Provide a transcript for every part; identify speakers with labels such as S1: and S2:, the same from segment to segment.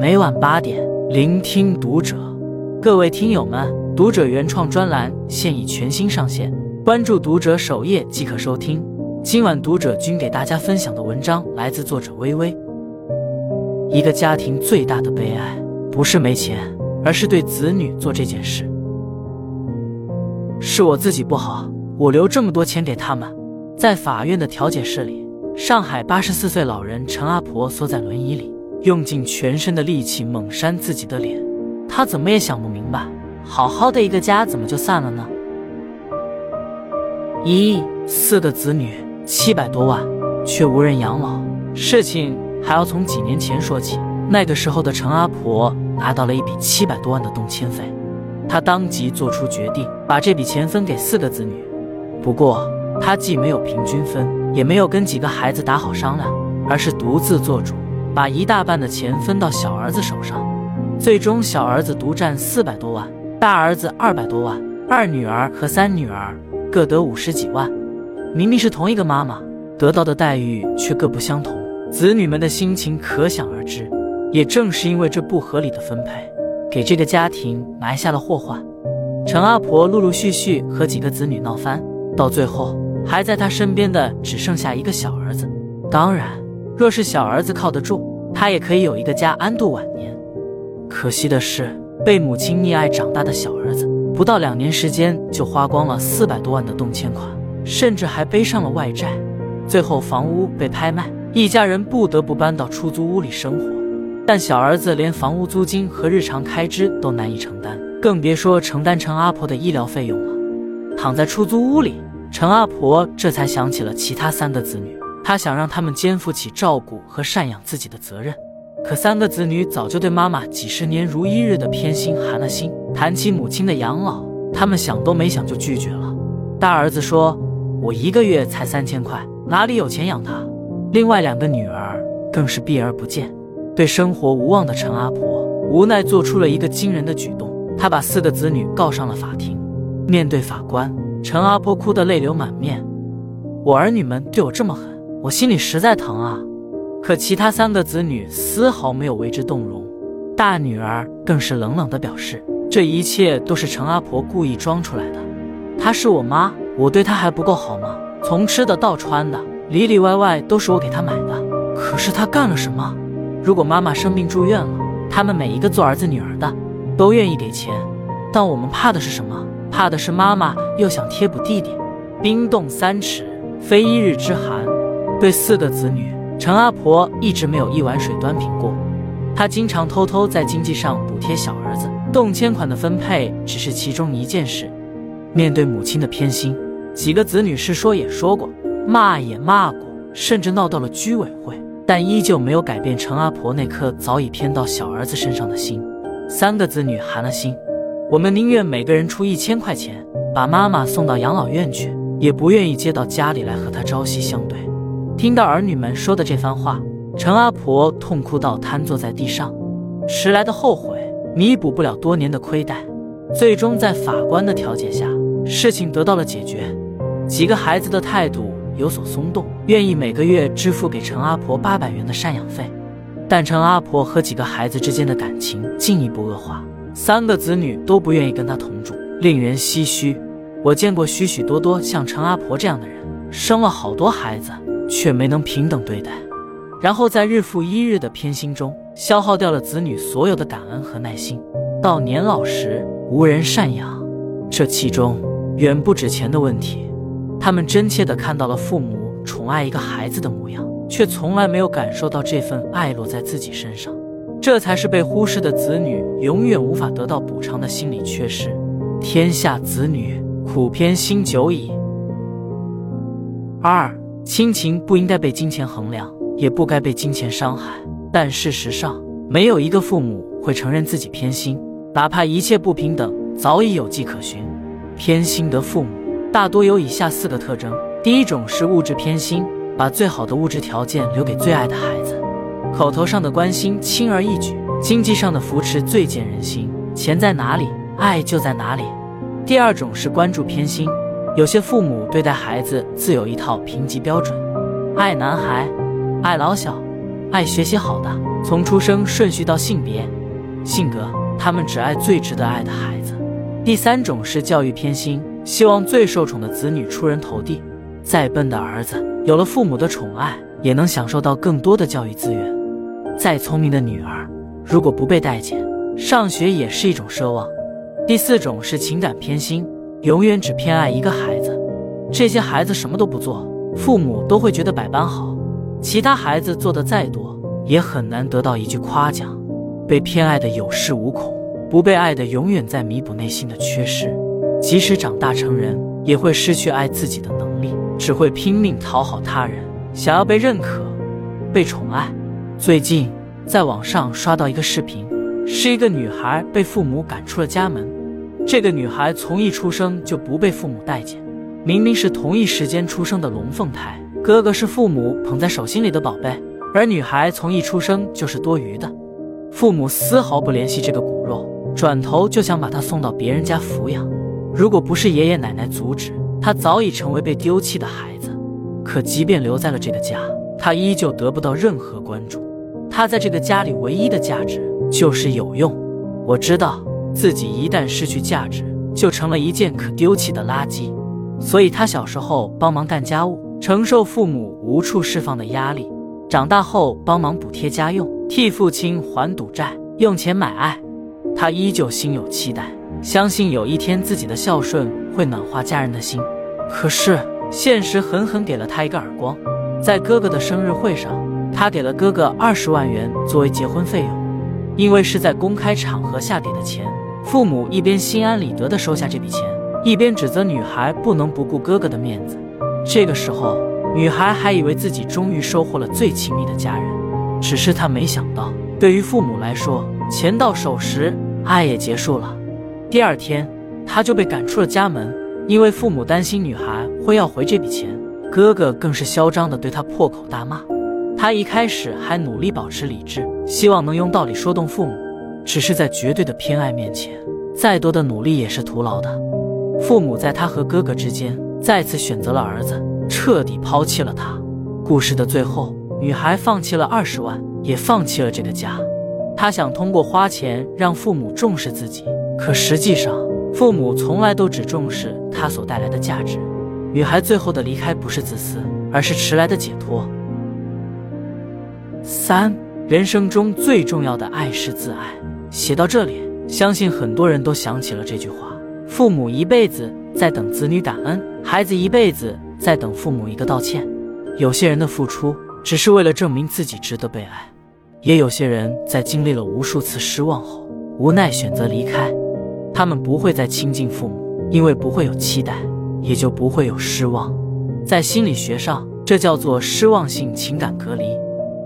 S1: 每晚八点，聆听读者。各位听友们，读者原创专栏现已全新上线，关注读者首页即可收听。今晚读者君给大家分享的文章来自作者微微。一个家庭最大的悲哀，不是没钱，而是对子女做这件事。是我自己不好，我留这么多钱给他们。在法院的调解室里。上海八十四岁老人陈阿婆缩在轮椅里，用尽全身的力气猛扇自己的脸。她怎么也想不明白，好好的一个家怎么就散了呢？一四个子女，七百多万，却无人养老。事情还要从几年前说起。那个时候的陈阿婆拿到了一笔七百多万的动迁费，她当即做出决定，把这笔钱分给四个子女。不过，她既没有平均分。也没有跟几个孩子打好商量，而是独自做主，把一大半的钱分到小儿子手上。最终，小儿子独占四百多万，大儿子二百多万，二女儿和三女儿各得五十几万。明明是同一个妈妈，得到的待遇却各不相同，子女们的心情可想而知。也正是因为这不合理的分配，给这个家庭埋下了祸患。陈阿婆陆陆续续和几个子女闹翻，到最后。还在她身边的只剩下一个小儿子。当然，若是小儿子靠得住，他也可以有一个家安度晚年。可惜的是，被母亲溺爱长大的小儿子，不到两年时间就花光了四百多万的动迁款，甚至还背上了外债。最后房屋被拍卖，一家人不得不搬到出租屋里生活。但小儿子连房屋租金和日常开支都难以承担，更别说承担陈阿婆的医疗费用了。躺在出租屋里。陈阿婆这才想起了其他三个子女，他想让他们肩负起照顾和赡养自己的责任。可三个子女早就对妈妈几十年如一日的偏心寒了心，谈起母亲的养老，他们想都没想就拒绝了。大儿子说：“我一个月才三千块，哪里有钱养他？”另外两个女儿更是避而不见。对生活无望的陈阿婆无奈做出了一个惊人的举动，她把四个子女告上了法庭。面对法官。陈阿婆哭得泪流满面，我儿女们对我这么狠，我心里实在疼啊。可其他三个子女丝毫没有为之动容，大女儿更是冷冷地表示，这一切都是陈阿婆故意装出来的。她是我妈，我对她还不够好吗？从吃的到穿的，里里外外都是我给她买的。可是她干了什么？如果妈妈生病住院了，他们每一个做儿子女儿的都愿意给钱，但我们怕的是什么？怕的是妈妈又想贴补弟弟，冰冻三尺，非一日之寒。对四个子女，陈阿婆一直没有一碗水端平过。她经常偷偷在经济上补贴小儿子，动迁款的分配只是其中一件事。面对母亲的偏心，几个子女是说也说过，骂也骂过，甚至闹到了居委会，但依旧没有改变陈阿婆那颗早已偏到小儿子身上的心。三个子女寒了心。我们宁愿每个人出一千块钱，把妈妈送到养老院去，也不愿意接到家里来和她朝夕相对。听到儿女们说的这番话，陈阿婆痛哭到瘫坐在地上。迟来的后悔弥补不了多年的亏待。最终在法官的调解下，事情得到了解决。几个孩子的态度有所松动，愿意每个月支付给陈阿婆八百元的赡养费。但陈阿婆和几个孩子之间的感情进一步恶化。三个子女都不愿意跟他同住，令人唏嘘。我见过许许多多像陈阿婆这样的人，生了好多孩子，却没能平等对待，然后在日复一日的偏心中，消耗掉了子女所有的感恩和耐心，到年老时无人赡养。这其中远不止钱的问题，他们真切地看到了父母宠爱一个孩子的模样，却从来没有感受到这份爱落在自己身上。这才是被忽视的子女永远无法得到补偿的心理缺失。天下子女苦偏心久矣。二，亲情不应该被金钱衡量，也不该被金钱伤害。但事实上，没有一个父母会承认自己偏心，哪怕一切不平等早已有迹可循。偏心的父母大多有以下四个特征：第一种是物质偏心，把最好的物质条件留给最爱的孩子。口头上的关心轻而易举，经济上的扶持最见人心。钱在哪里，爱就在哪里。第二种是关注偏心，有些父母对待孩子自有一套评级标准，爱男孩，爱老小，爱学习好的，从出生顺序到性别、性格，他们只爱最值得爱的孩子。第三种是教育偏心，希望最受宠的子女出人头地。再笨的儿子，有了父母的宠爱，也能享受到更多的教育资源。再聪明的女儿，如果不被待见，上学也是一种奢望。第四种是情感偏心，永远只偏爱一个孩子。这些孩子什么都不做，父母都会觉得百般好。其他孩子做的再多，也很难得到一句夸奖。被偏爱的有恃无恐，不被爱的永远在弥补内心的缺失。即使长大成人，也会失去爱自己的能力，只会拼命讨好他人，想要被认可、被宠爱。最近在网上刷到一个视频，是一个女孩被父母赶出了家门。这个女孩从一出生就不被父母待见，明明是同一时间出生的龙凤胎。哥哥是父母捧在手心里的宝贝，而女孩从一出生就是多余的。父母丝毫不怜惜这个骨肉，转头就想把她送到别人家抚养。如果不是爷爷奶奶阻止，她早已成为被丢弃的孩子。可即便留在了这个家，她依旧得不到任何关注。她在这个家里唯一的价值就是有用。我知道自己一旦失去价值，就成了一件可丢弃的垃圾。所以他小时候帮忙干家务。承受父母无处释放的压力，长大后帮忙补贴家用，替父亲还赌债，用钱买爱。他依旧心有期待，相信有一天自己的孝顺会暖化家人的心。可是现实狠狠给了他一个耳光，在哥哥的生日会上，他给了哥哥二十万元作为结婚费用。因为是在公开场合下给的钱，父母一边心安理得地收下这笔钱，一边指责女孩不能不顾哥哥的面子。这个时候，女孩还以为自己终于收获了最亲密的家人，只是她没想到，对于父母来说，钱到手时，爱也结束了。第二天，她就被赶出了家门，因为父母担心女孩会要回这笔钱，哥哥更是嚣张的对她破口大骂。他一开始还努力保持理智，希望能用道理说动父母，只是在绝对的偏爱面前，再多的努力也是徒劳的。父母在他和哥哥之间。再次选择了儿子，彻底抛弃了他。故事的最后，女孩放弃了二十万，也放弃了这个家。她想通过花钱让父母重视自己，可实际上，父母从来都只重视她所带来的价值。女孩最后的离开不是自私，而是迟来的解脱。三，人生中最重要的爱是自爱。写到这里，相信很多人都想起了这句话：父母一辈子。在等子女感恩，孩子一辈子在等父母一个道歉。有些人的付出只是为了证明自己值得被爱，也有些人在经历了无数次失望后，无奈选择离开。他们不会再亲近父母，因为不会有期待，也就不会有失望。在心理学上，这叫做失望性情感隔离。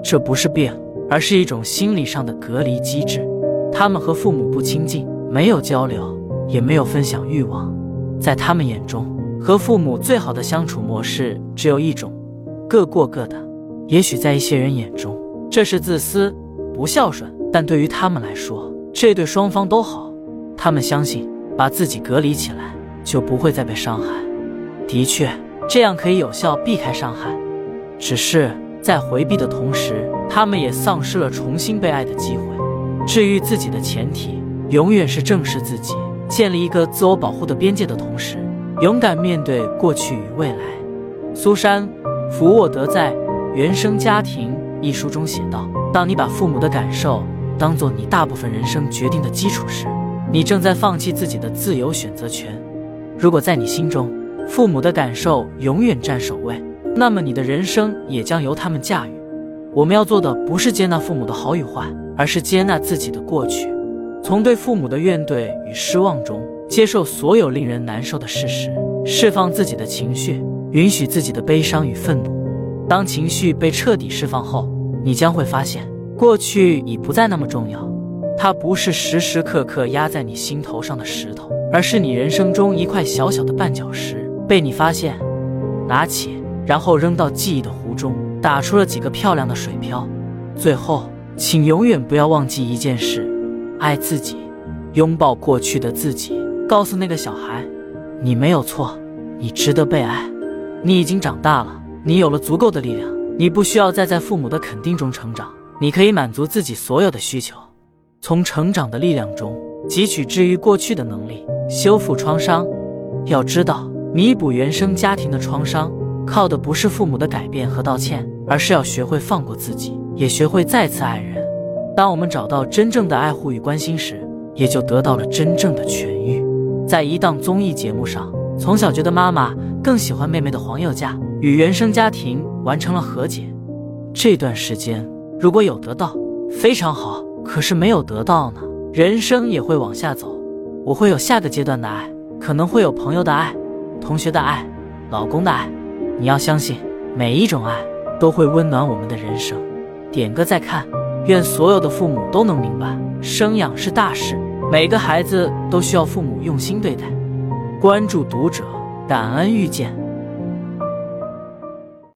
S1: 这不是病，而是一种心理上的隔离机制。他们和父母不亲近，没有交流，也没有分享欲望。在他们眼中，和父母最好的相处模式只有一种，各过各的。也许在一些人眼中，这是自私、不孝顺，但对于他们来说，这对双方都好。他们相信，把自己隔离起来，就不会再被伤害。的确，这样可以有效避开伤害。只是在回避的同时，他们也丧失了重新被爱的机会。治愈自己的前提，永远是正视自己。建立一个自我保护的边界的同时，勇敢面对过去与未来。苏珊·福沃德在《原生家庭》一书中写道：“当你把父母的感受当做你大部分人生决定的基础时，你正在放弃自己的自由选择权。如果在你心中，父母的感受永远占首位，那么你的人生也将由他们驾驭。我们要做的不是接纳父母的好与坏，而是接纳自己的过去。”从对父母的怨怼与失望中接受所有令人难受的事实，释放自己的情绪，允许自己的悲伤与愤怒。当情绪被彻底释放后，你将会发现过去已不再那么重要。它不是时时刻刻压在你心头上的石头，而是你人生中一块小小的绊脚石，被你发现，拿起，然后扔到记忆的湖中，打出了几个漂亮的水漂。最后，请永远不要忘记一件事。爱自己，拥抱过去的自己，告诉那个小孩，你没有错，你值得被爱，你已经长大了，你有了足够的力量，你不需要再在父母的肯定中成长，你可以满足自己所有的需求，从成长的力量中汲取治愈过去的能力，修复创伤。要知道，弥补原生家庭的创伤，靠的不是父母的改变和道歉，而是要学会放过自己，也学会再次爱人。当我们找到真正的爱护与关心时，也就得到了真正的痊愈。在一档综艺节目上，从小觉得妈妈更喜欢妹妹的黄宥嘉，与原生家庭完成了和解。这段时间如果有得到，非常好；可是没有得到呢？人生也会往下走，我会有下个阶段的爱，可能会有朋友的爱、同学的爱、老公的爱。你要相信，每一种爱都会温暖我们的人生。点个再看，愿所有的父母都能明白，生养是大事。每个孩子都需要父母用心对待。关注读者，感恩遇见。